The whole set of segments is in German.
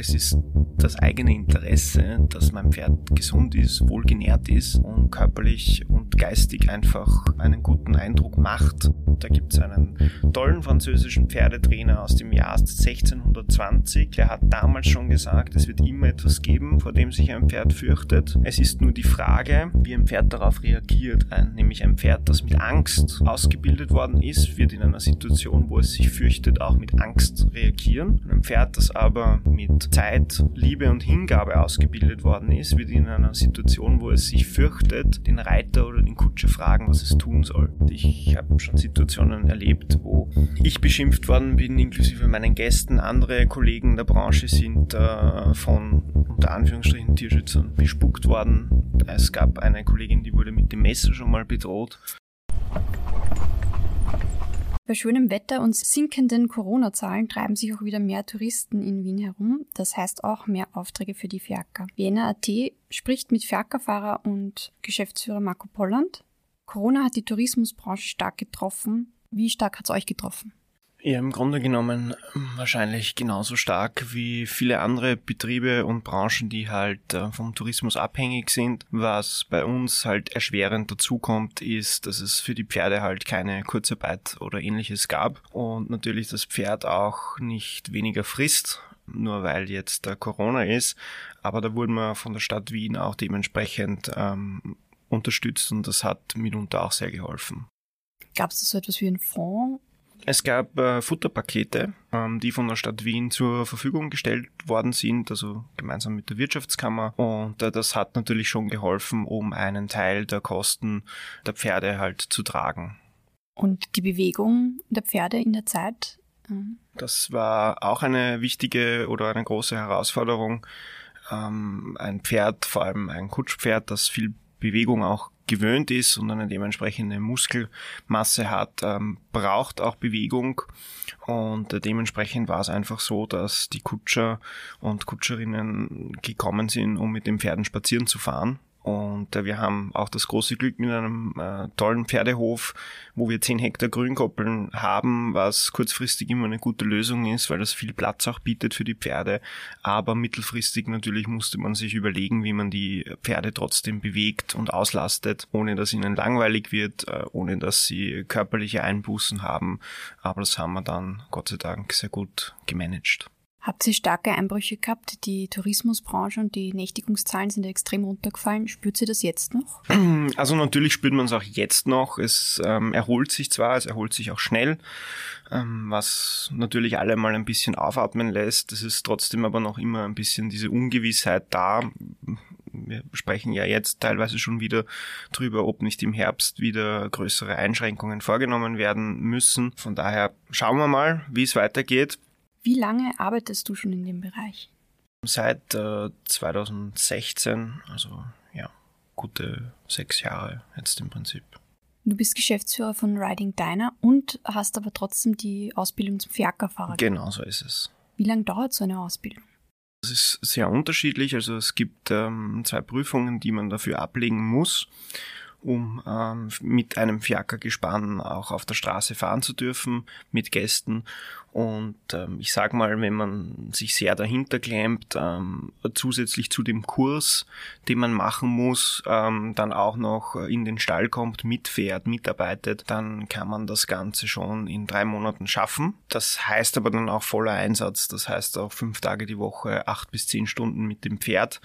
Es ist das eigene Interesse, dass mein Pferd gesund ist, wohlgenährt ist und körperlich und geistig einfach einen guten Eindruck macht. Da gibt es einen tollen französischen Pferdetrainer aus dem Jahr 1620. Der hat damals schon gesagt, es wird immer etwas geben, vor dem sich ein Pferd fürchtet. Es ist nur die Frage, wie ein Pferd darauf reagiert. Ein, nämlich ein Pferd, das mit Angst ausgebildet worden ist, wird in einer Situation, wo es sich fürchtet, auch mit Angst reagieren. Ein Pferd, das aber mit Zeit, Liebe und Hingabe ausgebildet worden ist, wird in einer Situation, wo es sich fürchtet, den Reiter oder den Kutscher fragen, was es tun soll. Ich habe schon Situationen erlebt, wo ich beschimpft worden bin, inklusive meinen Gästen. Andere Kollegen der Branche sind äh, von unter Anführungsstrichen Tierschützern bespuckt worden. Es gab eine Kollegin, die wurde mit dem Messer schon mal bedroht. Bei schönem Wetter und sinkenden Corona-Zahlen treiben sich auch wieder mehr Touristen in Wien herum. Das heißt auch mehr Aufträge für die Fiaker. Vienna.at spricht mit Fiakerfahrer und Geschäftsführer Marco Polland. Corona hat die Tourismusbranche stark getroffen. Wie stark hat es euch getroffen? Ja, im Grunde genommen ähm, wahrscheinlich genauso stark wie viele andere Betriebe und Branchen, die halt äh, vom Tourismus abhängig sind. Was bei uns halt erschwerend dazukommt, ist, dass es für die Pferde halt keine Kurzarbeit oder ähnliches gab und natürlich das Pferd auch nicht weniger frisst, nur weil jetzt Corona ist. Aber da wurden wir von der Stadt Wien auch dementsprechend ähm, unterstützt und das hat mitunter auch sehr geholfen. Gab es da so etwas wie einen Fonds es gab äh, Futterpakete, ähm, die von der Stadt Wien zur Verfügung gestellt worden sind, also gemeinsam mit der Wirtschaftskammer. Und äh, das hat natürlich schon geholfen, um einen Teil der Kosten der Pferde halt zu tragen. Und die Bewegung der Pferde in der Zeit? Mhm. Das war auch eine wichtige oder eine große Herausforderung. Ähm, ein Pferd, vor allem ein Kutschpferd, das viel Bewegung auch gewöhnt ist und eine dementsprechende Muskelmasse hat, ähm, braucht auch Bewegung. Und äh, dementsprechend war es einfach so, dass die Kutscher und Kutscherinnen gekommen sind, um mit den Pferden spazieren zu fahren. Und äh, wir haben auch das große Glück mit einem äh, tollen Pferdehof, wo wir 10 Hektar Grünkoppeln haben, was kurzfristig immer eine gute Lösung ist, weil das viel Platz auch bietet für die Pferde. Aber mittelfristig natürlich musste man sich überlegen, wie man die Pferde trotzdem bewegt und auslastet, ohne dass ihnen langweilig wird, äh, ohne dass sie körperliche Einbußen haben. Aber das haben wir dann Gott sei Dank sehr gut gemanagt. Habt ihr starke Einbrüche gehabt? Die Tourismusbranche und die Nächtigungszahlen sind extrem runtergefallen. Spürt sie das jetzt noch? Also natürlich spürt man es auch jetzt noch. Es ähm, erholt sich zwar, es erholt sich auch schnell, ähm, was natürlich alle mal ein bisschen aufatmen lässt. Es ist trotzdem aber noch immer ein bisschen diese Ungewissheit da. Wir sprechen ja jetzt teilweise schon wieder drüber, ob nicht im Herbst wieder größere Einschränkungen vorgenommen werden müssen. Von daher schauen wir mal, wie es weitergeht. Wie lange arbeitest du schon in dem Bereich? Seit äh, 2016, also ja, gute sechs Jahre jetzt im Prinzip. Du bist Geschäftsführer von Riding Diner und hast aber trotzdem die Ausbildung zum Fiakerfahrer. Genau, so ist es. Wie lange dauert so eine Ausbildung? Es ist sehr unterschiedlich. Also es gibt ähm, zwei Prüfungen, die man dafür ablegen muss um ähm, mit einem Fiakergespann auch auf der Straße fahren zu dürfen mit Gästen. Und ähm, ich sag mal, wenn man sich sehr dahinter klemmt, ähm, zusätzlich zu dem Kurs, den man machen muss, ähm, dann auch noch in den Stall kommt, mitfährt, mitarbeitet, dann kann man das Ganze schon in drei Monaten schaffen. Das heißt aber dann auch voller Einsatz. Das heißt auch fünf Tage die Woche, acht bis zehn Stunden mit dem Pferd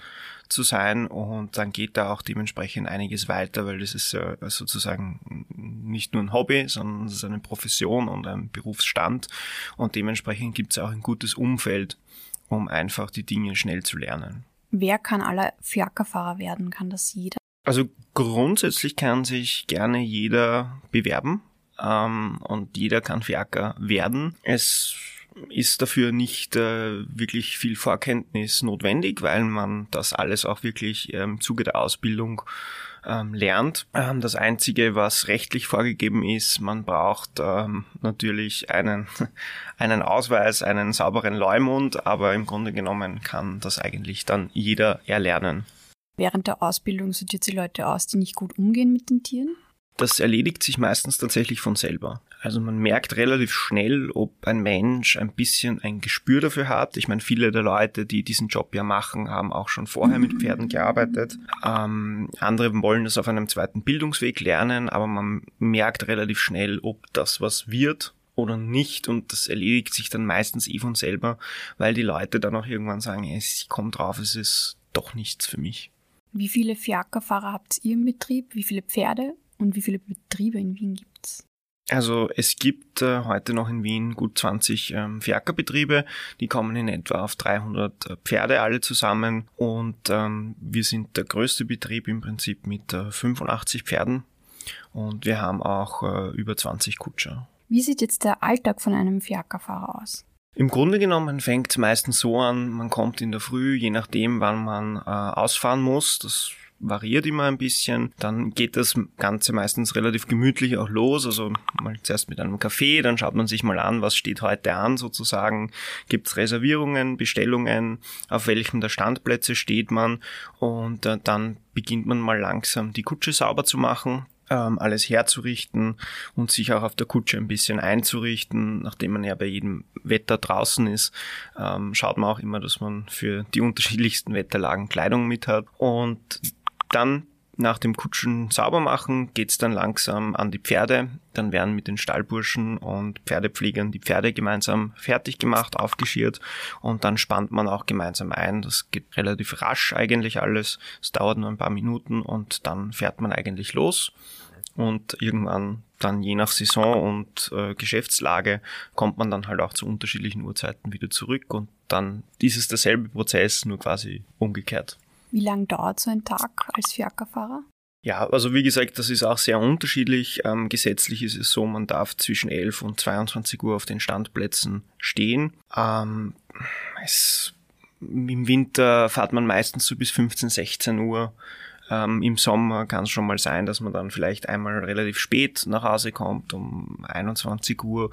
zu sein und dann geht da auch dementsprechend einiges weiter, weil das ist ja sozusagen nicht nur ein Hobby, sondern es ist eine Profession und ein Berufsstand und dementsprechend gibt es auch ein gutes Umfeld, um einfach die Dinge schnell zu lernen. Wer kann aller Fiakerfahrer werden? Kann das jeder? Also grundsätzlich kann sich gerne jeder bewerben ähm, und jeder kann Fiaker werden. Es ist dafür nicht äh, wirklich viel Vorkenntnis notwendig, weil man das alles auch wirklich ähm, im Zuge der Ausbildung ähm, lernt. Ähm, das Einzige, was rechtlich vorgegeben ist, man braucht ähm, natürlich einen, einen Ausweis, einen sauberen Leumund, aber im Grunde genommen kann das eigentlich dann jeder erlernen. Während der Ausbildung sortiert sie Leute aus, die nicht gut umgehen mit den Tieren? Das erledigt sich meistens tatsächlich von selber. Also man merkt relativ schnell, ob ein Mensch ein bisschen ein Gespür dafür hat. Ich meine, viele der Leute, die diesen Job ja machen, haben auch schon vorher mit Pferden gearbeitet. Ähm, andere wollen das auf einem zweiten Bildungsweg lernen, aber man merkt relativ schnell, ob das was wird oder nicht und das erledigt sich dann meistens eh von selber, weil die Leute dann auch irgendwann sagen, ich komme drauf, es ist doch nichts für mich. Wie viele Fiakerfahrer habt ihr im Betrieb? Wie viele Pferde und wie viele Betriebe in Wien gibt's? Also es gibt äh, heute noch in Wien gut 20 ähm, Fiakerbetriebe, die kommen in etwa auf 300 äh, Pferde alle zusammen und ähm, wir sind der größte Betrieb im Prinzip mit äh, 85 Pferden und wir haben auch äh, über 20 Kutscher. Wie sieht jetzt der Alltag von einem Fiakerfahrer aus? Im Grunde genommen fängt es meistens so an, man kommt in der Früh, je nachdem, wann man äh, ausfahren muss. Das variiert immer ein bisschen. Dann geht das Ganze meistens relativ gemütlich auch los. Also mal zuerst mit einem Kaffee, dann schaut man sich mal an, was steht heute an sozusagen. Gibt es Reservierungen, Bestellungen, auf welchem der Standplätze steht man und äh, dann beginnt man mal langsam die Kutsche sauber zu machen ähm, alles herzurichten und sich auch auf der Kutsche ein bisschen einzurichten. Nachdem man ja bei jedem Wetter draußen ist, ähm, schaut man auch immer, dass man für die unterschiedlichsten Wetterlagen Kleidung mit hat. Und dann nach dem Kutschen sauber machen geht's dann langsam an die Pferde. Dann werden mit den Stallburschen und Pferdepflegern die Pferde gemeinsam fertig gemacht, aufgeschirrt und dann spannt man auch gemeinsam ein. Das geht relativ rasch eigentlich alles. Es dauert nur ein paar Minuten und dann fährt man eigentlich los. Und irgendwann dann je nach Saison und äh, Geschäftslage kommt man dann halt auch zu unterschiedlichen Uhrzeiten wieder zurück und dann ist es derselbe Prozess, nur quasi umgekehrt. Wie lang dauert so ein Tag als Fiakerfahrer? Ja, also wie gesagt, das ist auch sehr unterschiedlich. Ähm, gesetzlich ist es so, man darf zwischen 11 und 22 Uhr auf den Standplätzen stehen. Ähm, es, Im Winter fährt man meistens so bis 15, 16 Uhr. Ähm, Im Sommer kann es schon mal sein, dass man dann vielleicht einmal relativ spät nach Hause kommt, um 21 Uhr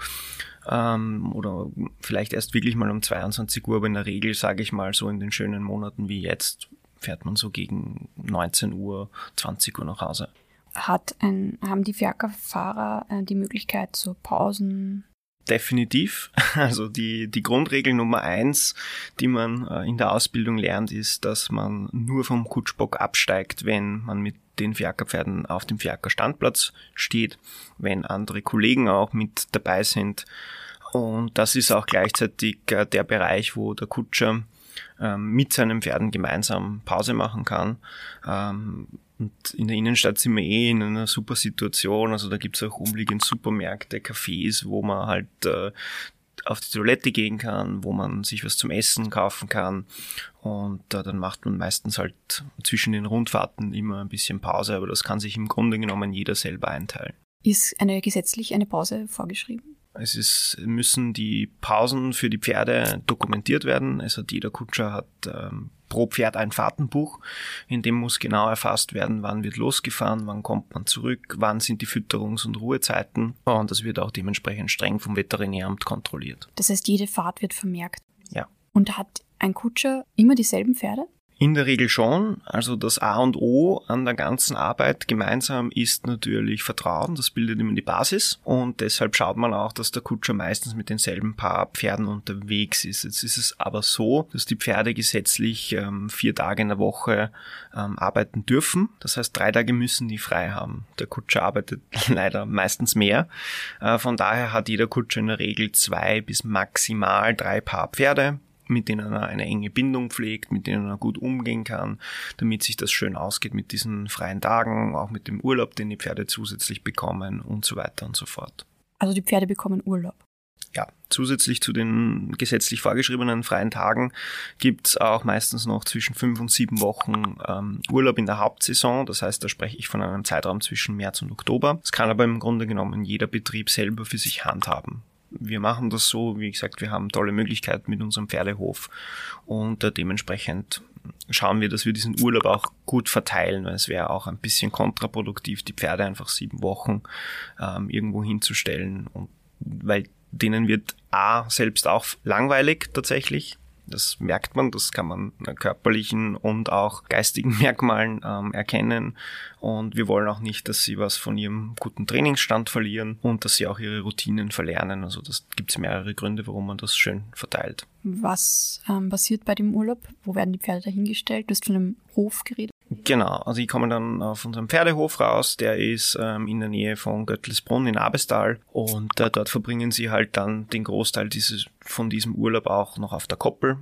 ähm, oder vielleicht erst wirklich mal um 22 Uhr, aber in der Regel sage ich mal so in den schönen Monaten wie jetzt fährt man so gegen 19 Uhr, 20 Uhr nach Hause. Hat ein, haben die Fiakerfahrer äh, die Möglichkeit zu Pausen? Definitiv. Also die, die Grundregel Nummer eins, die man äh, in der Ausbildung lernt, ist, dass man nur vom Kutschbock absteigt, wenn man mit den Fiakerpferden auf dem Fiaker-Standplatz steht, wenn andere Kollegen auch mit dabei sind. Und das ist auch gleichzeitig äh, der Bereich, wo der Kutscher ähm, mit seinen Pferden gemeinsam Pause machen kann. Ähm, und in der Innenstadt sind wir eh in einer super Situation. Also da gibt's auch umliegend Supermärkte, Cafés, wo man halt äh, auf die Toilette gehen kann, wo man sich was zum Essen kaufen kann. Und äh, dann macht man meistens halt zwischen den Rundfahrten immer ein bisschen Pause, aber das kann sich im Grunde genommen jeder selber einteilen. Ist eine gesetzlich eine Pause vorgeschrieben? Es ist, müssen die Pausen für die Pferde dokumentiert werden. Also jeder Kutscher hat ähm, pro Pferd ein Fahrtenbuch, in dem muss genau erfasst werden, wann wird losgefahren, wann kommt man zurück, wann sind die Fütterungs- und Ruhezeiten. Und das wird auch dementsprechend streng vom Veterinäramt kontrolliert. Das heißt, jede Fahrt wird vermerkt. Ja. Und hat ein Kutscher immer dieselben Pferde? In der Regel schon. Also das A und O an der ganzen Arbeit gemeinsam ist natürlich Vertrauen. Das bildet immer die Basis. Und deshalb schaut man auch, dass der Kutscher meistens mit denselben paar Pferden unterwegs ist. Jetzt ist es aber so, dass die Pferde gesetzlich ähm, vier Tage in der Woche ähm, arbeiten dürfen. Das heißt, drei Tage müssen die frei haben. Der Kutscher arbeitet leider meistens mehr. Äh, von daher hat jeder Kutscher in der Regel zwei bis maximal drei Paar Pferde mit denen er eine enge Bindung pflegt, mit denen er gut umgehen kann, damit sich das schön ausgeht mit diesen freien Tagen, auch mit dem Urlaub, den die Pferde zusätzlich bekommen und so weiter und so fort. Also die Pferde bekommen Urlaub. Ja, zusätzlich zu den gesetzlich vorgeschriebenen freien Tagen gibt's auch meistens noch zwischen fünf und sieben Wochen ähm, Urlaub in der Hauptsaison. Das heißt, da spreche ich von einem Zeitraum zwischen März und Oktober. Das kann aber im Grunde genommen jeder Betrieb selber für sich handhaben wir machen das so, wie gesagt, wir haben tolle Möglichkeiten mit unserem Pferdehof. Und äh, dementsprechend schauen wir, dass wir diesen Urlaub auch gut verteilen, weil es wäre auch ein bisschen kontraproduktiv, die Pferde einfach sieben Wochen ähm, irgendwo hinzustellen. Und weil denen wird A selbst auch langweilig tatsächlich Das merkt man, das kann man körperlichen und auch geistigen Merkmalen ähm, erkennen. Und wir wollen auch nicht, dass sie was von ihrem guten Trainingsstand verlieren und dass sie auch ihre Routinen verlernen. Also das gibt es mehrere Gründe, warum man das schön verteilt. Was ähm, passiert bei dem Urlaub? Wo werden die Pferde dahingestellt? Du hast von einem Hof geredet. Genau, also ich komme dann auf unserem Pferdehof raus, der ist ähm, in der Nähe von Göttlisbrunn in Abestal und äh, dort verbringen sie halt dann den Großteil dieses, von diesem Urlaub auch noch auf der Koppel.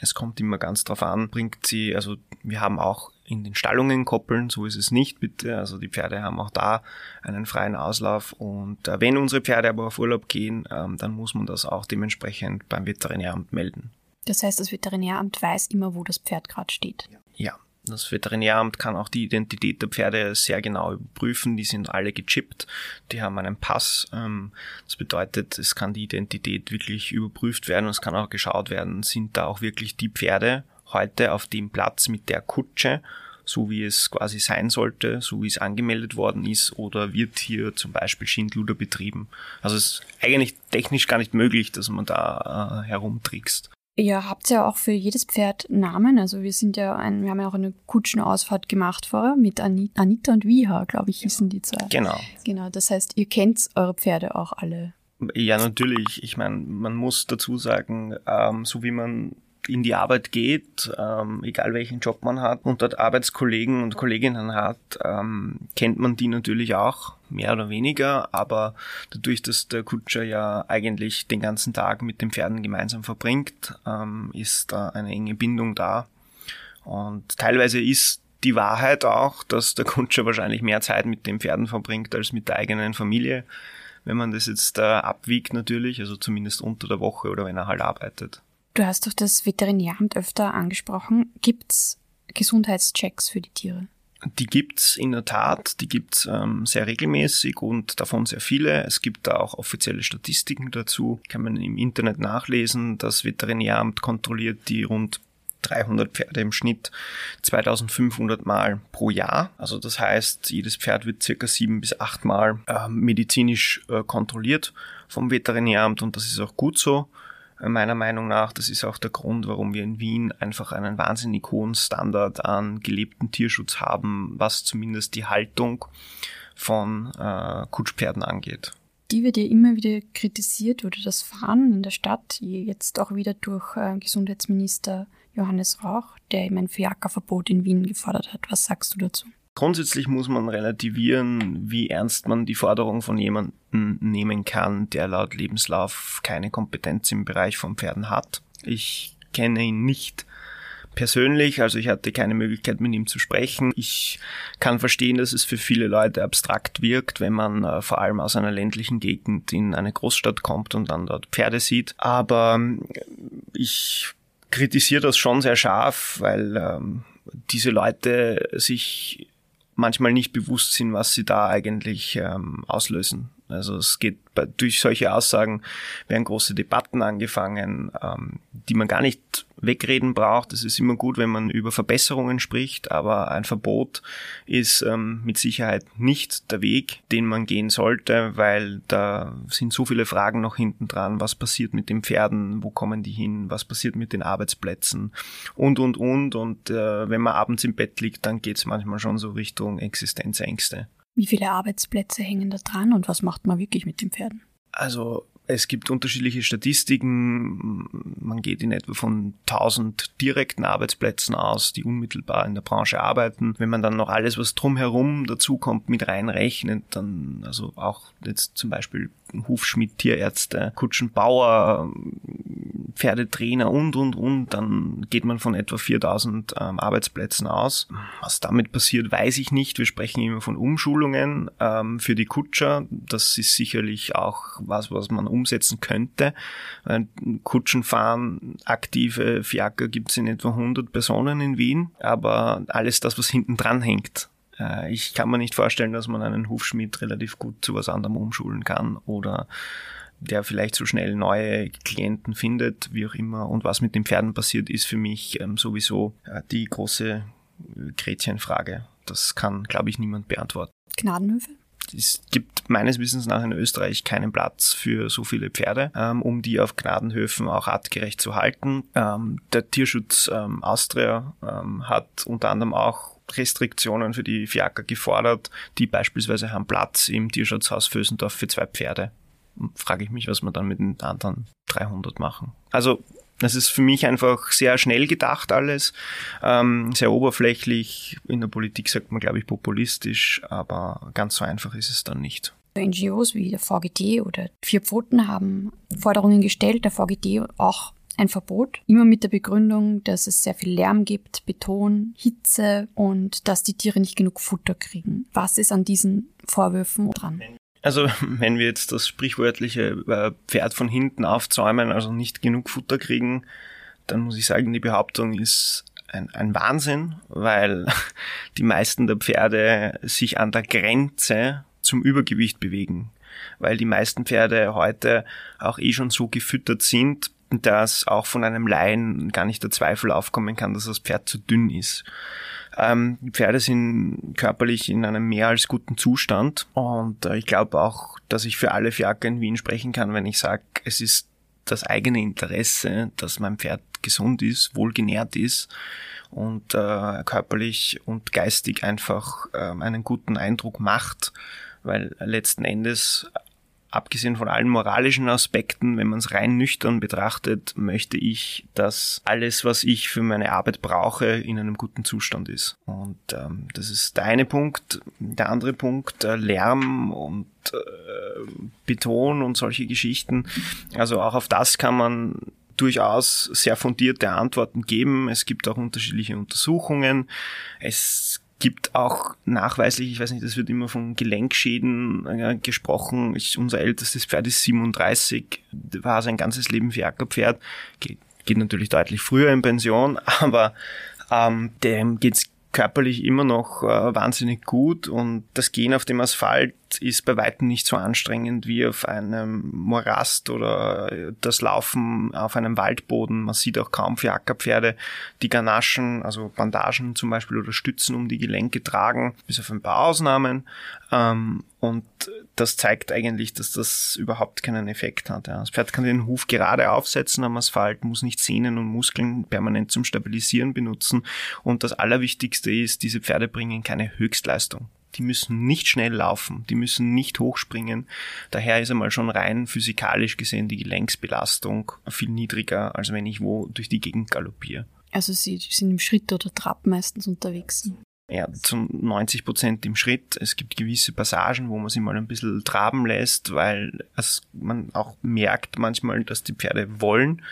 Es kommt immer ganz drauf an, bringt sie, also wir haben auch in den Stallungen koppeln, so ist es nicht bitte. Also die Pferde haben auch da einen freien Auslauf und äh, wenn unsere Pferde aber auf Urlaub gehen, ähm, dann muss man das auch dementsprechend beim Veterinäramt melden. Das heißt, das Veterinäramt weiß immer, wo das Pferd gerade steht. Ja. Das Veterinäramt kann auch die Identität der Pferde sehr genau überprüfen. Die sind alle gechippt. Die haben einen Pass. Ähm, das bedeutet, es kann die Identität wirklich überprüft werden und es kann auch geschaut werden, sind da auch wirklich die Pferde heute auf dem Platz mit der Kutsche, so wie es quasi sein sollte, so wie es angemeldet worden ist, oder wird hier zum Beispiel Schindluder betrieben. Also es ist eigentlich technisch gar nicht möglich, dass man da äh, herumtrickst. Ihr habt ja auch für jedes Pferd Namen. Also wir sind ja ein, wir haben ja auch eine Kutschenausfahrt gemacht vorher mit Anita und Viha, glaube ich, hießen die zwei. Genau. Genau. Das heißt, ihr kennt eure Pferde auch alle. Ja, natürlich. Ich meine, man muss dazu sagen, ähm, so wie man in die Arbeit geht, ähm, egal welchen Job man hat und dort Arbeitskollegen und Kolleginnen hat, ähm, kennt man die natürlich auch, mehr oder weniger, aber dadurch, dass der Kutscher ja eigentlich den ganzen Tag mit den Pferden gemeinsam verbringt, ähm, ist da eine enge Bindung da. Und teilweise ist die Wahrheit auch, dass der Kutscher wahrscheinlich mehr Zeit mit den Pferden verbringt als mit der eigenen Familie, wenn man das jetzt äh, abwiegt natürlich, also zumindest unter der Woche oder wenn er halt arbeitet. Du hast doch das Veterinäramt öfter angesprochen. Gibt's Gesundheitschecks für die Tiere? Die gibt's in der Tat, die gibt's ähm, sehr regelmäßig und davon sehr viele. Es gibt da auch offizielle Statistiken dazu, kann man im Internet nachlesen. Das Veterinäramt kontrolliert die rund 300 Pferde im Schnitt 2500 Mal pro Jahr. Also das heißt, jedes Pferd wird circa sieben bis acht Mal äh, medizinisch äh, kontrolliert vom Veterinäramt und das ist auch gut so meiner Meinung nach. Das ist auch der Grund, warum wir in Wien einfach einen wahnsinnig hohen Standard an gelebten Tierschutz haben, was zumindest die Haltung von äh, Kutschpferden angeht. Die wird ja immer wieder kritisiert oder das Fahren in der Stadt, jetzt auch wieder durch äh, Gesundheitsminister Johannes Rauch, der eben ein Fiakerverbot in Wien gefordert hat. Was sagst du dazu? Grundsätzlich muss man relativieren, wie ernst man die Forderung von jemandem nehmen kann, der laut Lebenslauf keine Kompetenz im Bereich von Pferden hat. Ich kenne ihn nicht persönlich, also ich hatte keine Möglichkeit mit ihm zu sprechen. Ich kann verstehen, dass es für viele Leute abstrakt wirkt, wenn man äh, vor allem aus einer ländlichen Gegend in eine Großstadt kommt und dann dort Pferde sieht. Aber äh, ich kritisiere das schon sehr scharf, weil ähm, diese Leute sich manchmal nicht bewusst sind, was sie da eigentlich ähm, auslösen. Also es geht durch solche Aussagen werden große Debatten angefangen, ähm, die man gar nicht wegreden braucht. Es ist immer gut, wenn man über Verbesserungen spricht, aber ein Verbot ist ähm, mit Sicherheit nicht der Weg, den man gehen sollte, weil da sind so viele Fragen noch hinten dran. Was passiert mit den Pferden? Wo kommen die hin? Was passiert mit den Arbeitsplätzen? Und, und, und. Und äh, wenn man abends im Bett liegt, dann geht es manchmal schon so Richtung Existenzängste. Wie viele Arbeitsplätze hängen da dran und was macht man wirklich mit den Pferden? Also es gibt unterschiedliche Statistiken. Man geht in etwa von 1000 direkten Arbeitsplätzen aus, die unmittelbar in der Branche arbeiten. Wenn man dann noch alles, was drumherum dazukommt, mit reinrechnet, dann also auch jetzt zum Beispiel Hufschmied, Tierärzte, Kutschenbauer, Pferdetrainer und, und, und, dann geht man von etwa 4000 ähm, Arbeitsplätzen aus. Was damit passiert, weiß ich nicht. Wir sprechen immer von Umschulungen ähm, für die Kutscher. Das ist sicherlich auch was, was man umsetzen könnte. Kutschenfahren, aktive Fiaker gibt es in etwa 100 Personen in Wien, aber alles das, was hinten dran hängt, äh, ich kann mir nicht vorstellen, dass man einen Hufschmied relativ gut zu was anderem umschulen kann oder der vielleicht so schnell neue Klienten findet, wie auch immer. Und was mit den Pferden passiert, ist für mich ähm, sowieso äh, die große Gretchenfrage. Das kann, glaube ich, niemand beantworten. Gnadenhöfe? es gibt meines Wissens nach in Österreich keinen Platz für so viele Pferde, ähm, um die auf Gnadenhöfen auch artgerecht zu halten. Ähm, der Tierschutz ähm, Austria ähm, hat unter anderem auch Restriktionen für die Fiaker gefordert, die beispielsweise haben Platz im Tierschutzhaus Fösendorf für zwei Pferde. Frage ich mich, was wir dann mit den anderen 300 machen. Also das ist für mich einfach sehr schnell gedacht alles, ähm, sehr oberflächlich. In der Politik sagt man, glaube ich, populistisch, aber ganz so einfach ist es dann nicht. NGOs wie der VGT oder Vier Pfoten haben Forderungen gestellt, der VGT auch ein Verbot, immer mit der Begründung, dass es sehr viel Lärm gibt, Beton, Hitze und dass die Tiere nicht genug Futter kriegen. Was ist an diesen Vorwürfen dran? Also wenn wir jetzt das sprichwörtliche äh, Pferd von hinten aufzäumen, also nicht genug Futter kriegen, dann muss ich sagen, die Behauptung ist ein, ein Wahnsinn, weil die meisten der Pferde sich an der Grenze zum Übergewicht bewegen. Weil die meisten Pferde heute auch eh schon so gefüttert sind, dass auch von einem Laien gar nicht der Zweifel aufkommen kann, dass das Pferd zu dünn ist. Ähm, die Pferde sind körperlich in einem mehr als guten Zustand und äh, ich glaube auch, dass ich für alle Fiaker in Wien sprechen kann, wenn ich sage, es ist das eigene Interesse, dass mein Pferd gesund ist, wohlgenährt ist und äh, körperlich und geistig einfach äh, einen guten Eindruck macht, weil letzten Endes abgesehen von allen moralischen Aspekten, wenn man es rein nüchtern betrachtet, möchte ich, dass alles, was ich für meine Arbeit brauche, in einem guten Zustand ist. Und ähm, das ist der eine Punkt. Der andere Punkt, äh, Lärm und äh, Beton und solche Geschichten. Also auch auf das kann man durchaus sehr fundierte Antworten geben. Es gibt auch unterschiedliche Untersuchungen. Es gibt auch nachweislich, ich weiß nicht, es wird immer von Gelenkschäden äh, gesprochen. Ich, unser ältestes Pferd ist 37, war sein ganzes Leben Fiakerpferd, geht, geht natürlich deutlich früher in Pension, aber ähm, dem geht's körperlich immer noch äh, wahnsinnig gut und das Gehen auf dem Asphalt ist bei weitem nicht so anstrengend wie auf einem Morast oder das Laufen auf einem Waldboden. Man sieht auch kaum für Ackerpferde, die Ganaschen, also Bandagen zum Beispiel oder Stützen um die Gelenke tragen, bis auf ein paar Ausnahmen. Ähm, und das zeigt eigentlich, dass das überhaupt keinen Effekt hat. Das Pferd kann den Huf gerade aufsetzen am Asphalt, muss nicht Sehnen und Muskeln permanent zum Stabilisieren benutzen. Und das Allerwichtigste ist, diese Pferde bringen keine Höchstleistung die müssen nicht schnell laufen, die müssen nicht hochspringen. Daher ist einmal schon rein physikalisch gesehen die Gelenksbelastung viel niedriger, als wenn ich wo durch die Gegend galoppiere. Also Sie sind im Schritt oder Trab meistens unterwegs. Ja, zu 90 Prozent im Schritt. Es gibt gewisse Passagen, wo man sich mal ein bisschen traben lässt, weil es, man auch merkt manchmal, dass die Pferde wollen,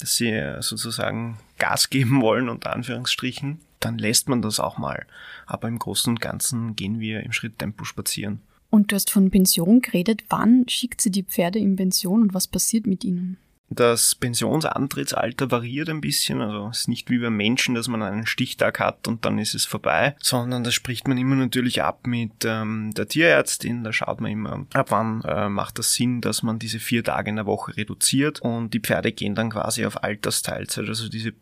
dass sie sozusagen Gas geben wollen, unter Anführungsstrichen dann lässt man das auch mal. Aber im Großen und Ganzen gehen wir im Schritttempo spazieren. Und du hast von Pension geredet. Wann schickt sie die Pferde in Pension und was passiert mit ihnen? Das Pensionsantrittsalter variiert ein bisschen, also es ist nicht wie beim Menschen, dass man einen Stichtag hat und dann ist es vorbei, sondern das spricht man immer natürlich ab mit ähm, der Tierärztin, da schaut man immer, ab wann äh, macht das Sinn, dass man diese vier Tage in der Woche reduziert und die Pferde gehen dann quasi auf Altersteilzeit, also diese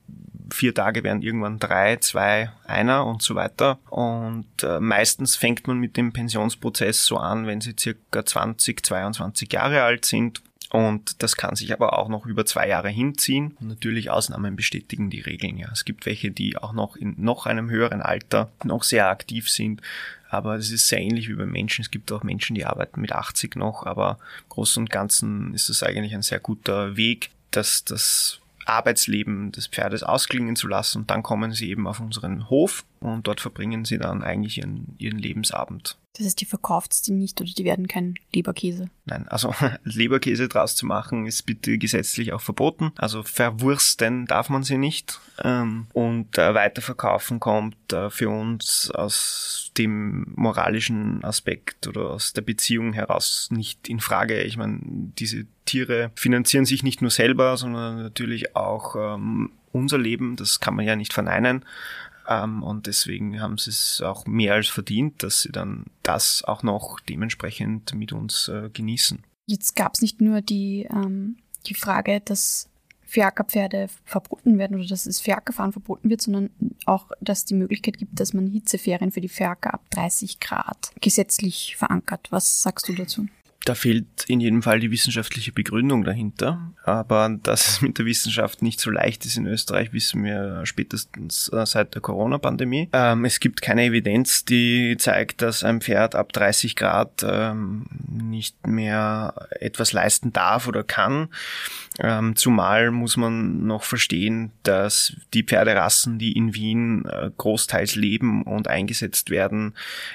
vier Tage werden irgendwann drei, zwei, einer und so weiter. Und äh, meistens fängt man mit dem Pensionsprozess so an, wenn sie circa 20, 22 Jahre alt sind. Und das kann sich aber auch noch über zwei Jahre hinziehen. Und natürlich Ausnahmen bestätigen die Regeln. Ja, es gibt welche, die auch noch in noch einem höheren Alter noch sehr aktiv sind. Aber es ist sehr ähnlich wie bei Menschen. Es gibt auch Menschen, die arbeiten mit 80 noch, aber im Großen und Ganzen ist es eigentlich ein sehr guter Weg, dass das Arbeitsleben des Pferdes ausklingen zu lassen und dann kommen sie eben auf unseren Hof und dort verbringen sie dann eigentlich ihren, ihren Lebensabend. Das heißt, die verkauft die nicht oder die werden kein Leberkäse? Nein, also Leberkäse draus zu machen ist bitte gesetzlich auch verboten. Also verwursten darf man sie nicht. Ähm, und äh, weiterverkaufen kommt äh, für uns aus dem moralischen Aspekt oder aus der Beziehung heraus nicht in Frage. Ich meine, diese Tiere finanzieren sich nicht nur selber, sondern natürlich auch ähm, unser Leben. Das kann man ja nicht verneinen. Ähm, und deswegen haben sie es auch mehr als verdient, dass sie dann das auch noch dementsprechend mit uns äh, genießen. Jetzt gab es nicht nur die, ähm, die Frage, dass Fiakerpferde verboten werden oder dass das Fiakerfahren verboten wird, sondern auch, dass die Möglichkeit gibt, dass man Hitzeferien für die Ferker ab 30 Grad gesetzlich verankert. Was sagst du dazu? Da fehlt in jedem Fall die wissenschaftliche Begründung dahinter. Aber dass es mit der Wissenschaft nicht so leicht ist in Österreich, wissen wir spätestens äh, seit der Corona-Pandemie. Ähm, es gibt keine Evidenz, die zeigt, dass ein Pferd ab 30 Grad ähm, nicht mehr etwas leisten darf oder kann. Ähm, zumal muss man noch verstehen, dass die Pferderassen, die in Wien äh, großteils leben und eingesetzt werden,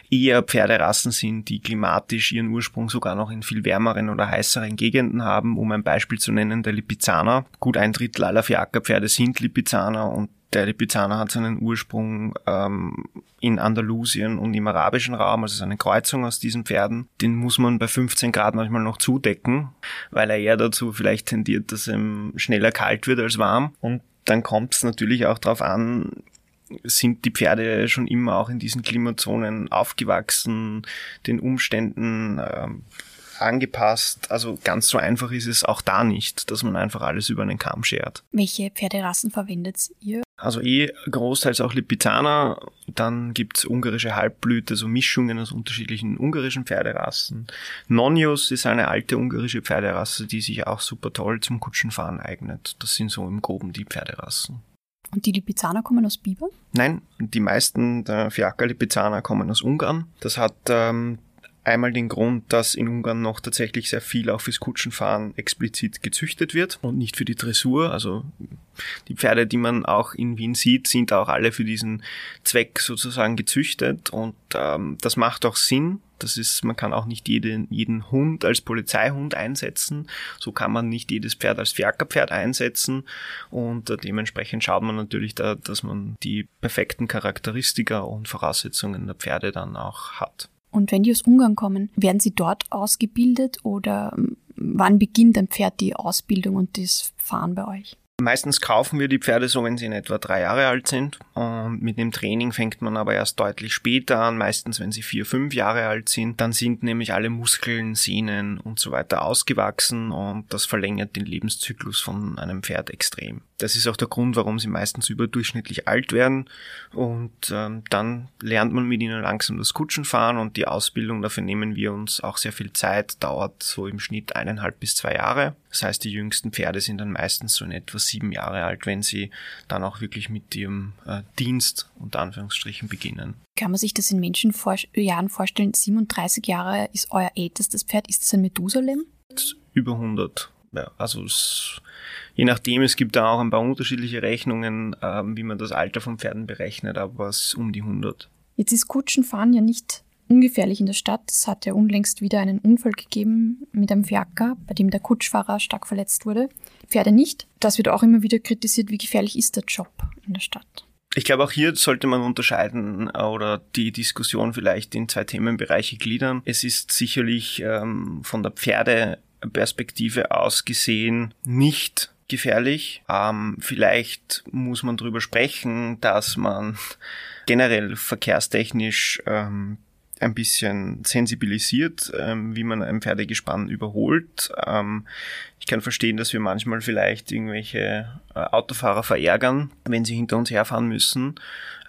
eher Pferderassen sind, die klimatisch ihren Ursprung sogar noch in viel wärmeren oder heißeren Gegenden haben. Um ein Beispiel zu nennen, der Lipizzaner. Gut ein Drittel aller Fiakerpferde sind Lipizzaner und der Lipizzaner hat seinen Ursprung ähm, in Andalusien und im arabischen Raum, also eine Kreuzung aus diesen Pferden. Den muss man bei 15 Grad manchmal noch zudecken, weil er eher dazu vielleicht tendiert, dass ihm schneller kalt wird als warm. Und dann kommt es natürlich auch darauf an, sind die Pferde schon immer auch in diesen Klimazonen aufgewachsen, den Umständen ähm, angepasst. Also ganz so einfach ist es auch da nicht, dass man einfach alles über einen Kamm schert. Welche Pferderassen verwendet ihr? Also eh großteils auch Lipizzaner. Dann gibt's ungarische Halbblüte, so Mischungen aus unterschiedlichen ungarischen Pferderassen. Nonius ist eine alte ungarische Pferderasse, die sich auch super toll zum Kutschenfahren eignet. Das sind so im Groben die Pferderassen. Und die Lipizzaner kommen aus Bibern? Nein, die meisten der Fiaker-Lipizzaner kommen aus Ungarn. Das hat ähm, einmal den Grund, dass in Ungarn noch tatsächlich sehr viel auch fürs Kutschenfahren explizit gezüchtet wird und nicht für die Dressur. Also die Pferde, die man auch in Wien sieht, sind auch alle für diesen Zweck sozusagen gezüchtet und ähm, das macht auch Sinn. Das ist, man kann auch nicht jeden, jeden Hund als Polizeihund einsetzen. So kann man nicht jedes Pferd als Fiakerpferd einsetzen. Und äh, dementsprechend schaut man natürlich da, dass man die perfekten Charakteristika und Voraussetzungen der Pferde dann auch hat. Und wenn die aus Ungarn kommen, werden sie dort ausgebildet oder ähm, wann beginnt ein Pferd die Ausbildung und das Fahren bei euch? Meistens kaufen wir die Pferde so, wenn sie in etwa drei Jahre alt sind. Und mit dem Training fängt man aber erst deutlich später an, meistens wenn sie vier, fünf Jahre alt sind. Dann sind nämlich alle Muskeln, Sehnen und so weiter ausgewachsen und das verlängert den Lebenszyklus von einem Pferd extrem. Das ist auch der Grund, warum sie meistens überdurchschnittlich alt werden. Und ähm, dann lernt man mit ihnen langsam das Kutschenfahren und die Ausbildung, dafür nehmen wir uns auch sehr viel Zeit, dauert so im Schnitt eineinhalb bis zwei Jahre. Das heißt, die jüngsten Pferde sind dann meistens so in etwa sieben Jahre alt, wenn sie dann auch wirklich mit ihrem äh, Dienst unter Anführungsstrichen beginnen. Kann man sich das in Menschenjahren vorstellen? 37 Jahre ist euer ältestes Pferd. Ist das ein Methusalem? Über 100. Ja, also es, je nachdem, es gibt da auch ein paar unterschiedliche Rechnungen, äh, wie man das Alter von Pferden berechnet, aber es ist um die 100. Jetzt ist Kutschenfahren ja nicht ungefährlich in der Stadt. Es hat ja unlängst wieder einen Unfall gegeben mit einem Fiaker, bei dem der Kutschfahrer stark verletzt wurde. Pferde nicht. Das wird auch immer wieder kritisiert, wie gefährlich ist der Job in der Stadt. Ich glaube, auch hier sollte man unterscheiden oder die Diskussion vielleicht in zwei Themenbereiche gliedern. Es ist sicherlich ähm, von der Pferdeperspektive aus gesehen nicht gefährlich. Ähm, vielleicht muss man darüber sprechen, dass man generell verkehrstechnisch ähm, ein bisschen sensibilisiert, ähm, wie man ein Pferdegespann überholt. Ähm, ich kann verstehen, dass wir manchmal vielleicht irgendwelche äh, Autofahrer verärgern, wenn sie hinter uns herfahren müssen,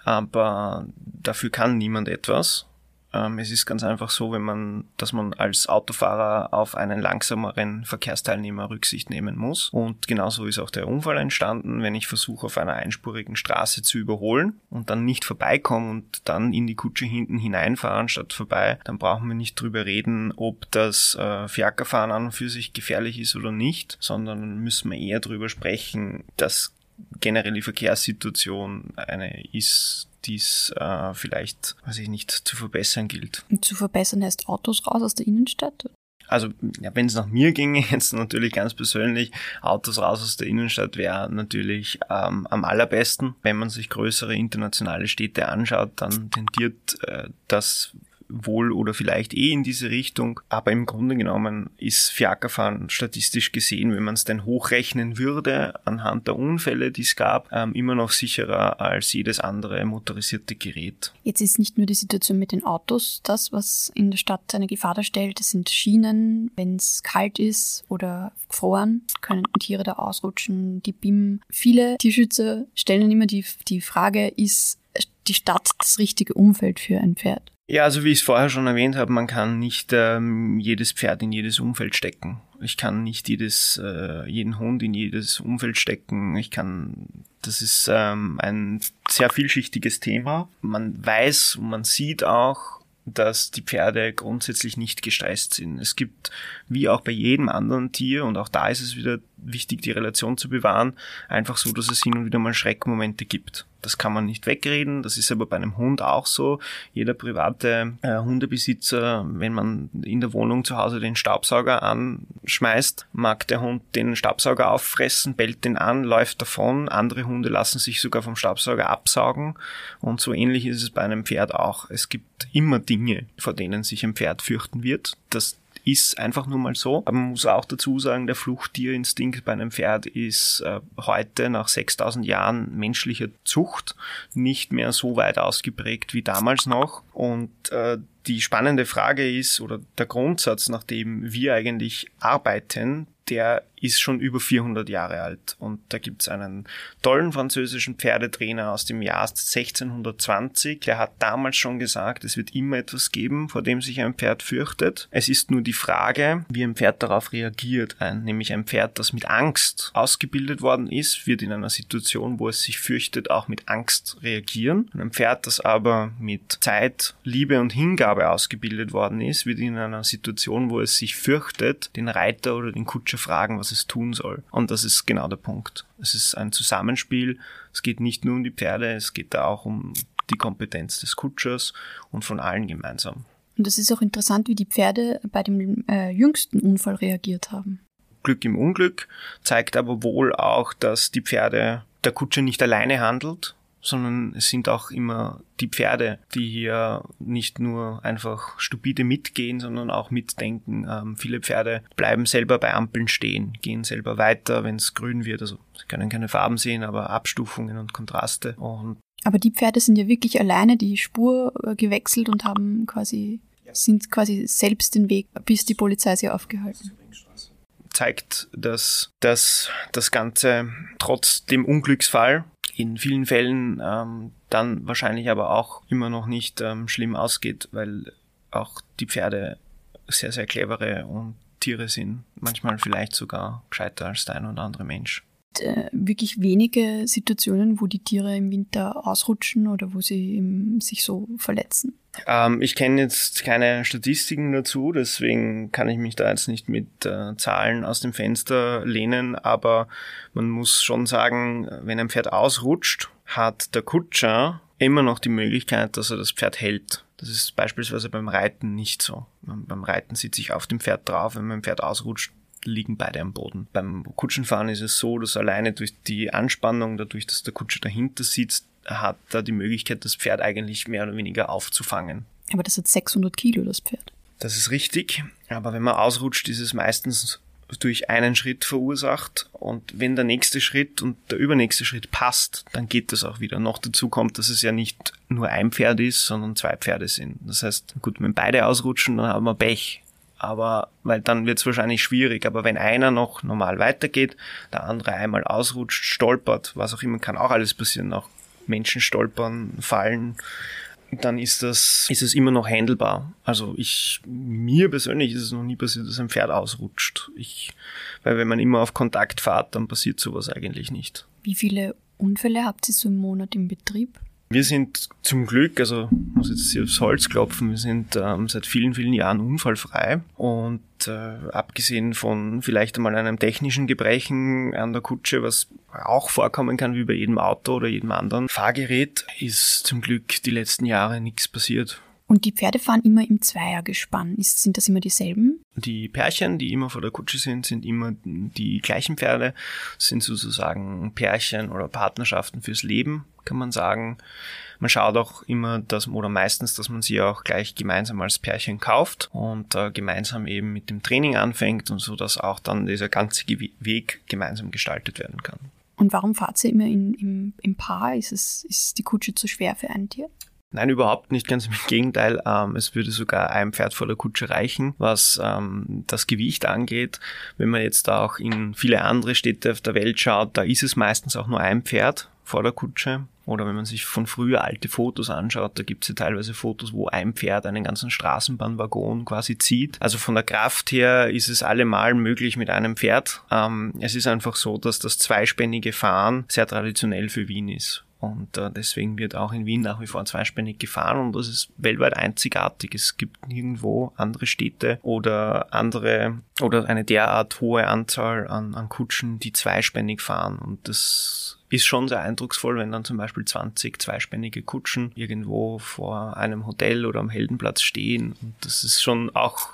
aber dafür kann niemand etwas. Ähm, es ist ganz einfach so, wenn man, dass man als Autofahrer auf einen langsameren Verkehrsteilnehmer Rücksicht nehmen muss. Und genauso ist auch der Unfall entstanden, wenn ich versuche, auf einer einspurigen Straße zu überholen und dann nicht vorbeikomme und dann in die Kutsche hinten hineinfahren statt vorbei, dann brauchen wir nicht drüber reden, ob das äh, Fiakerfahren an und für sich gefährlich ist oder nicht, sondern müssen wir eher drüber sprechen, dass generell die Verkehrssituation eine ist, die es äh, vielleicht, weiß ich nicht, zu verbessern gilt. Und zu verbessern heißt Autos raus aus der Innenstadt? Also, ja, wenn es nach mir ginge, jetzt natürlich ganz persönlich, Autos raus aus der Innenstadt wäre natürlich ähm, am allerbesten. Wenn man sich größere internationale Städte anschaut, dann tendiert äh, das wohl oder vielleicht eh in diese Richtung. Aber im Grunde genommen ist Fiakerfahren statistisch gesehen, wenn man es denn hochrechnen würde, anhand der Unfälle, die es gab, ähm, immer noch sicherer als jedes andere motorisierte Gerät. Jetzt ist nicht nur die Situation mit den Autos das, was in der Stadt eine Gefahr darstellt. Es sind Schienen, wenn es kalt ist oder gefroren, können Tiere da ausrutschen, die BIM. Viele Tierschützer stellen immer die, die Frage, ist die Stadt das richtige Umfeld für ein Pferd? Ja, also wie ich es vorher schon erwähnt habe, man kann nicht ähm, jedes Pferd in jedes Umfeld stecken. Ich kann nicht jedes, äh, jeden Hund in jedes Umfeld stecken. Ich kann, das ist ähm, ein sehr vielschichtiges Thema. Man weiß und man sieht auch, dass die Pferde grundsätzlich nicht gestresst sind. Es gibt, wie auch bei jedem anderen Tier, und auch da ist es wieder wichtig, die Relation zu bewahren, einfach so, dass es hin und wieder mal Schreckmomente gibt. Das kann man nicht wegreden. Das ist aber bei einem Hund auch so. Jeder private äh, Hundebesitzer, wenn man in der Wohnung zu Hause den Staubsauger anschmeißt, mag der Hund den Staubsauger auffressen, bellt den an, läuft davon. Andere Hunde lassen sich sogar vom Staubsauger absaugen. Und so ähnlich ist es bei einem Pferd auch. Es gibt immer Dinge, vor denen sich ein Pferd fürchten wird. Das ist einfach nur mal so. Man muss auch dazu sagen, der Fluchttierinstinkt bei einem Pferd ist äh, heute nach 6000 Jahren menschlicher Zucht nicht mehr so weit ausgeprägt wie damals noch. Und äh, die spannende Frage ist, oder der Grundsatz, nach dem wir eigentlich arbeiten, der ist schon über 400 Jahre alt. Und da gibt's einen tollen französischen Pferdetrainer aus dem Jahr 1620, der hat damals schon gesagt, es wird immer etwas geben, vor dem sich ein Pferd fürchtet. Es ist nur die Frage, wie ein Pferd darauf reagiert. Ein, nämlich ein Pferd, das mit Angst ausgebildet worden ist, wird in einer Situation, wo es sich fürchtet, auch mit Angst reagieren. Und ein Pferd, das aber mit Zeit, Liebe und Hingabe ausgebildet worden ist, wird in einer Situation, wo es sich fürchtet, den Reiter oder den Kutscher fragen, was es tun soll. Und das ist genau der Punkt. Es ist ein Zusammenspiel. Es geht nicht nur um die Pferde, es geht da auch um die Kompetenz des Kutschers und von allen gemeinsam. Und es ist auch interessant, wie die Pferde bei dem äh, jüngsten Unfall reagiert haben. Glück im Unglück zeigt aber wohl auch, dass die Pferde der Kutscher nicht alleine handelt, sondern es sind auch immer die Pferde, die hier nicht nur einfach stupide mitgehen, sondern auch mitdenken. Ähm, viele Pferde bleiben selber bei Ampeln stehen, gehen selber weiter, wenn es grün wird. Also sie können keine Farben sehen, aber Abstufungen und Kontraste. Und aber die Pferde sind ja wirklich alleine die Spur äh, gewechselt und haben quasi sind quasi selbst den Weg, bis die Polizei sie aufgehalten zeigt, dass, dass das Ganze trotz dem Unglücksfall in vielen Fällen ähm, dann wahrscheinlich aber auch immer noch nicht ähm, schlimm ausgeht, weil auch die Pferde sehr, sehr clevere und Tiere sind, manchmal vielleicht sogar gescheiter als der ein oder andere Mensch. Äh, wirklich wenige Situationen, wo die Tiere im Winter ausrutschen oder wo sie sich so verletzen. Ähm, ich kenne jetzt keine Statistiken dazu, deswegen kann ich mich da jetzt nicht mit äh, Zahlen aus dem Fenster lehnen, aber man muss schon sagen, wenn ein Pferd ausrutscht, hat der Kutscher immer noch die Möglichkeit, dass er das Pferd hält. Das ist beispielsweise beim Reiten nicht so. Beim Reiten sitze ich auf dem Pferd drauf, wenn mein Pferd ausrutscht, liegen beide am Boden. Beim Kutschenfahren ist es so, dass alleine durch die Anspannung, dadurch, dass der Kutscher dahinter sitzt, hat er die Möglichkeit, das Pferd eigentlich mehr oder weniger aufzufangen. Aber das hat 600 Kilo, das Pferd. Das ist richtig, aber wenn man ausrutscht, ist es meistens durch einen Schritt verursacht und wenn der nächste Schritt und der übernächste Schritt passt, dann geht das auch wieder. Noch dazu kommt, dass es ja nicht nur ein Pferd ist, sondern zwei Pferde sind. Das heißt, gut, wenn beide ausrutschen, dann haben wir Pech. Aber, weil dann wird es wahrscheinlich schwierig. Aber wenn einer noch normal weitergeht, der andere einmal ausrutscht, stolpert, was auch immer, kann auch alles passieren. Auch Menschen stolpern, fallen, dann ist das, ist es immer noch handelbar. Also ich, mir persönlich ist es noch nie passiert, dass ein Pferd ausrutscht. Ich, weil wenn man immer auf Kontakt fährt, dann passiert sowas eigentlich nicht. Wie viele Unfälle habt ihr so im Monat im Betrieb? Wir sind zum Glück, also muss jetzt hier aufs Holz klopfen, wir sind ähm, seit vielen, vielen Jahren unfallfrei und äh, abgesehen von vielleicht einmal einem technischen Gebrechen an der Kutsche, was auch vorkommen kann wie bei jedem Auto oder jedem anderen Fahrgerät, ist zum Glück die letzten Jahre nichts passiert. Und die Pferde fahren immer im Zweiergespann. Ist, sind das immer dieselben? Die Pärchen, die immer vor der Kutsche sind, sind immer die gleichen Pferde, sind sozusagen Pärchen oder Partnerschaften fürs Leben, kann man sagen. Man schaut auch immer, dass, oder meistens, dass man sie auch gleich gemeinsam als Pärchen kauft und äh, gemeinsam eben mit dem Training anfängt und so, dass auch dann dieser ganze Weg gemeinsam gestaltet werden kann. Und warum fahrt ihr immer in, im, im Paar? Ist, es, ist die Kutsche zu schwer für ein Tier? Nein, überhaupt nicht, ganz im Gegenteil. Ähm, es würde sogar ein Pferd vor der Kutsche reichen, was ähm, das Gewicht angeht. Wenn man jetzt auch in viele andere Städte auf der Welt schaut, da ist es meistens auch nur ein Pferd vor der Kutsche. Oder wenn man sich von früher alte Fotos anschaut, da gibt es ja teilweise Fotos, wo ein Pferd einen ganzen Straßenbahnwaggon quasi zieht. Also von der Kraft her ist es allemal möglich mit einem Pferd. Ähm, es ist einfach so, dass das zweispännige Fahren sehr traditionell für Wien ist. Und äh, deswegen wird auch in Wien nach wie vor zweispännig gefahren und das ist weltweit einzigartig. Es gibt nirgendwo andere Städte oder andere oder eine derart hohe Anzahl an, an Kutschen, die zweispännig fahren. Und das ist schon sehr eindrucksvoll, wenn dann zum Beispiel 20 zweispännige Kutschen irgendwo vor einem Hotel oder am Heldenplatz stehen. Und das ist schon auch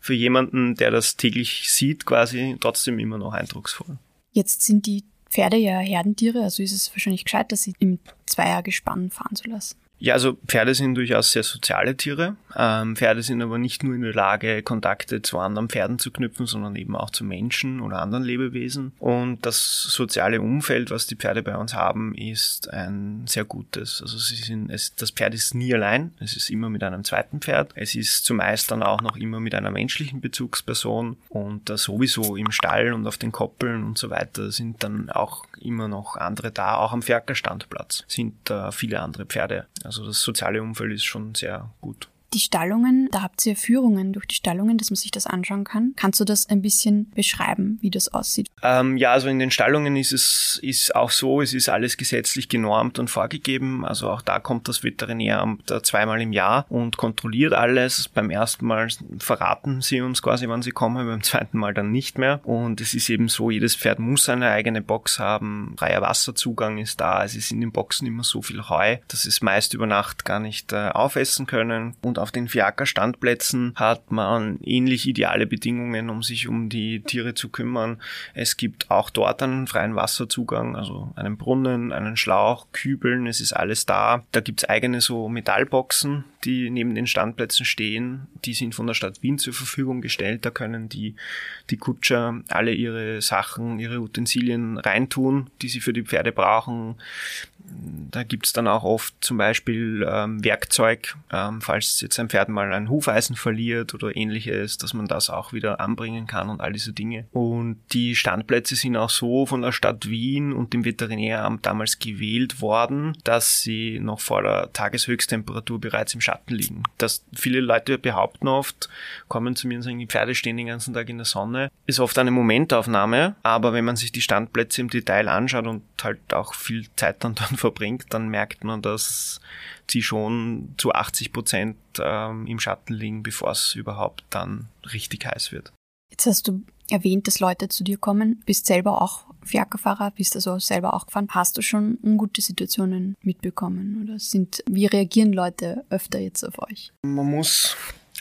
für jemanden, der das täglich sieht, quasi trotzdem immer noch eindrucksvoll. Jetzt sind die Pferde ja Herdentiere, also ist es wahrscheinlich gescheit, dass sie im Zweiergespann fahren zu lassen. Ja, also Pferde sind durchaus sehr soziale Tiere. Ähm, Pferde sind aber nicht nur in der Lage, Kontakte zu anderen Pferden zu knüpfen, sondern eben auch zu Menschen oder anderen Lebewesen. Und das soziale Umfeld, was die Pferde bei uns haben, ist ein sehr gutes. Also sie sind, es, das Pferd ist nie allein. Es ist immer mit einem zweiten Pferd. Es ist zumeist dann auch noch immer mit einer menschlichen Bezugsperson. Und äh, sowieso im Stall und auf den Koppeln und so weiter sind dann auch immer noch andere da. Auch am Ferkerstandplatz sind äh, viele andere Pferde also das soziale Umfeld ist schon sehr gut. Die Stallungen, da habt ihr Führungen durch die Stallungen, dass man sich das anschauen kann. Kannst du das ein bisschen beschreiben, wie das aussieht? Ähm, ja, also in den Stallungen ist es ist auch so, es ist alles gesetzlich genormt und vorgegeben. Also auch da kommt das Veterinäramt zweimal im Jahr und kontrolliert alles. Beim ersten Mal verraten sie uns quasi, wann sie kommen, beim zweiten Mal dann nicht mehr. Und es ist eben so, jedes Pferd muss eine eigene Box haben. Freier Wasserzugang ist da. Es ist in den Boxen immer so viel Heu, dass es meist über Nacht gar nicht äh, aufessen können. Und und auf den Fiaker-Standplätzen hat man ähnlich ideale Bedingungen, um sich um die Tiere zu kümmern. Es gibt auch dort einen freien Wasserzugang, also einen Brunnen, einen Schlauch, Kübeln, es ist alles da. Da gibt's eigene so Metallboxen, die neben den Standplätzen stehen. Die sind von der Stadt Wien zur Verfügung gestellt. Da können die, die Kutscher alle ihre Sachen, ihre Utensilien reintun, die sie für die Pferde brauchen. Da gibt's dann auch oft zum Beispiel ähm, Werkzeug, ähm, falls jetzt ein Pferd mal ein Hufeisen verliert oder ähnliches, dass man das auch wieder anbringen kann und all diese Dinge. Und die Standplätze sind auch so von der Stadt Wien und dem Veterinäramt damals gewählt worden, dass sie noch vor der Tageshöchsttemperatur bereits im Schatten liegen. Dass viele Leute behaupten oft, kommen zu mir und sagen, die Pferde stehen den ganzen Tag in der Sonne, ist oft eine Momentaufnahme, aber wenn man sich die Standplätze im Detail anschaut und halt auch viel Zeit dann dort verbringt, dann merkt man, dass sie schon zu 80 Prozent ähm, im Schatten liegen, bevor es überhaupt dann richtig heiß wird. Jetzt hast du erwähnt, dass Leute zu dir kommen, bist selber auch Fiakerfahrer, bist also selber auch gefahren. Hast du schon ungute Situationen mitbekommen oder sind, wie reagieren Leute öfter jetzt auf euch? Man muss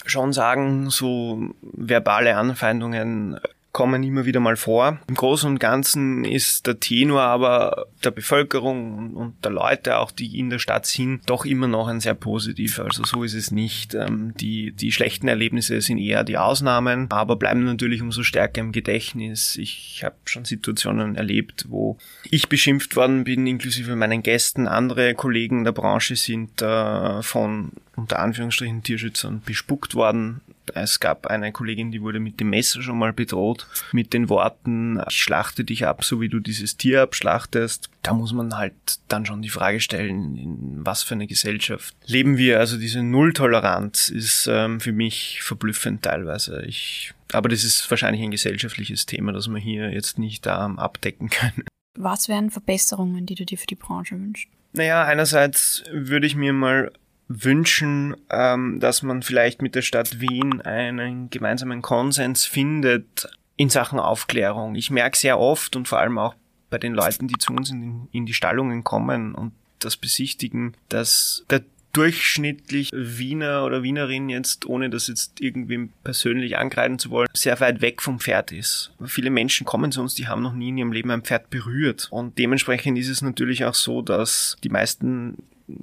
schon sagen, so verbale Anfeindungen kommen immer wieder mal vor. Im Großen und Ganzen ist der Tenor aber der Bevölkerung und der Leute, auch die in der Stadt sind, doch immer noch ein sehr positiver. Also so ist es nicht. Ähm, die, die schlechten Erlebnisse sind eher die Ausnahmen, aber bleiben natürlich umso stärker im Gedächtnis. Ich habe schon Situationen erlebt, wo ich beschimpft worden bin, inklusive meinen Gästen. Andere Kollegen der Branche sind äh, von unter Anführungsstrichen Tierschützern bespuckt worden. Es gab eine Kollegin, die wurde mit dem Messer schon mal bedroht, mit den Worten, ich schlachte dich ab, so wie du dieses Tier abschlachtest. Da muss man halt dann schon die Frage stellen, in was für eine Gesellschaft leben wir. Also diese Nulltoleranz ist ähm, für mich verblüffend teilweise. Ich, aber das ist wahrscheinlich ein gesellschaftliches Thema, das wir hier jetzt nicht ähm, abdecken können. Was wären Verbesserungen, die du dir für die Branche wünschst? Naja, einerseits würde ich mir mal wünschen, ähm, dass man vielleicht mit der Stadt Wien einen gemeinsamen Konsens findet in Sachen Aufklärung. Ich merke sehr oft und vor allem auch bei den Leuten, die zu uns in, in die Stallungen kommen und das besichtigen, dass der durchschnittlich Wiener oder Wienerin jetzt, ohne das jetzt irgendwie persönlich angreifen zu wollen, sehr weit weg vom Pferd ist. Viele Menschen kommen zu uns, die haben noch nie in ihrem Leben ein Pferd berührt. Und dementsprechend ist es natürlich auch so, dass die meisten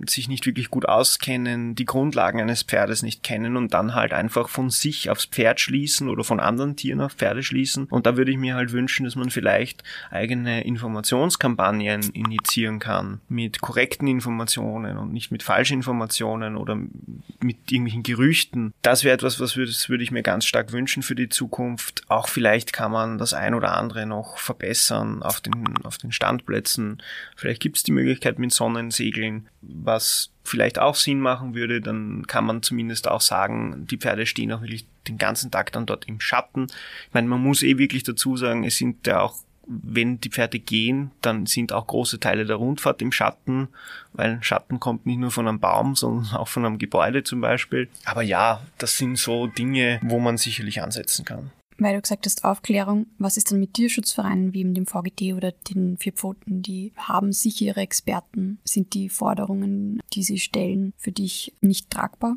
sich nicht wirklich gut auskennen, die Grundlagen eines Pferdes nicht kennen und dann halt einfach von sich aufs Pferd schließen oder von anderen Tieren auf Pferde schließen. Und da würde ich mir halt wünschen, dass man vielleicht eigene Informationskampagnen initiieren kann mit korrekten Informationen und nicht mit falschen Informationen oder mit irgendwelchen Gerüchten. Das wäre etwas, was würde, würde ich mir ganz stark wünschen für die Zukunft. Auch vielleicht kann man das ein oder andere noch verbessern auf den, auf den Standplätzen. Vielleicht gibt es die Möglichkeit mit Sonnensegeln was vielleicht auch Sinn machen würde, dann kann man zumindest auch sagen, die Pferde stehen auch wirklich den ganzen Tag dann dort im Schatten. Ich meine, man muss eh wirklich dazu sagen, es sind ja auch, wenn die Pferde gehen, dann sind auch große Teile der Rundfahrt im Schatten, weil Schatten kommt nicht nur von einem Baum, sondern auch von einem Gebäude zum Beispiel. Aber ja, das sind so Dinge, wo man sicherlich ansetzen kann. Weil du gesagt hast, Aufklärung, was ist dann mit Tierschutzvereinen wie dem VGT oder den Vier Pfoten? Die haben sicher ihre Experten. Sind die Forderungen, die sie stellen, für dich nicht tragbar?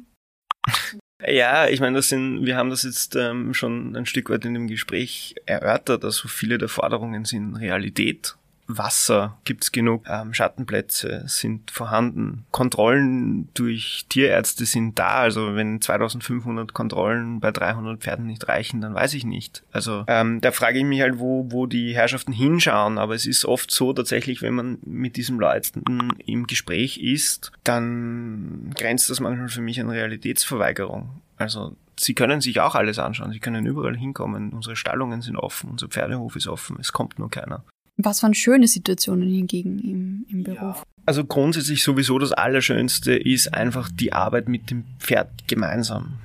Ja, ich meine, das sind, wir haben das jetzt ähm, schon ein Stück weit in dem Gespräch erörtert. Also viele der Forderungen sind Realität Wasser gibt's genug, ähm, Schattenplätze sind vorhanden, Kontrollen durch Tierärzte sind da. Also wenn 2500 Kontrollen bei 300 Pferden nicht reichen, dann weiß ich nicht. Also ähm, da frage ich mich halt, wo, wo die Herrschaften hinschauen. Aber es ist oft so tatsächlich, wenn man mit diesen Leuten im Gespräch ist, dann grenzt das manchmal für mich an Realitätsverweigerung. Also Sie können sich auch alles anschauen. Sie können überall hinkommen. Unsere Stallungen sind offen, unser Pferdehof ist offen. Es kommt nur keiner. Was waren schöne Situationen hingegen im, im Beruf? Ja. Also grundsätzlich sowieso das Allerschönste ist einfach die Arbeit mit dem Pferd gemeinsam.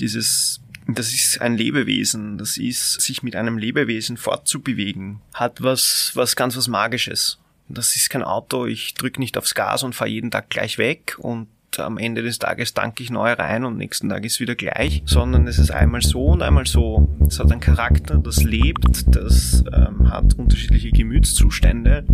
Dieses das ist ein Lebewesen, das ist sich mit einem Lebewesen fortzubewegen, hat was, was ganz was Magisches. Das ist kein Auto, ich drücke nicht aufs Gas und fahre jeden Tag gleich weg und am Ende des Tages tanke ich neu rein und nächsten Tag ist wieder gleich, sondern es ist einmal so und einmal so. Es hat einen Charakter, das lebt, das ähm, hat unterschiedliche Gemütszustände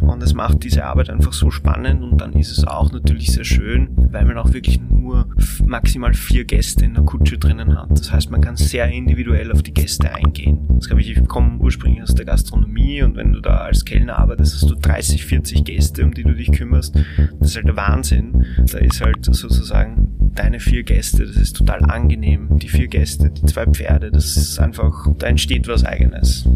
und es macht diese Arbeit einfach so spannend und dann ist es auch natürlich sehr schön, weil man auch wirklich nur maximal vier Gäste in der Kutsche drinnen hat. Das heißt, man kann sehr individuell auf die Gäste eingehen. Das glaube ich, ich komme ursprünglich aus der Gastronomie und wenn du da als Kellner arbeitest, hast du 30, 40 Gäste, um die du dich kümmerst. Das ist halt der Wahnsinn. Da ist kriegst halt sozusagen deine vier Gäste, das ist total angenehm. Die vier Gäste, die zwei Pferde, das ist einfach, da entsteht was eigenes.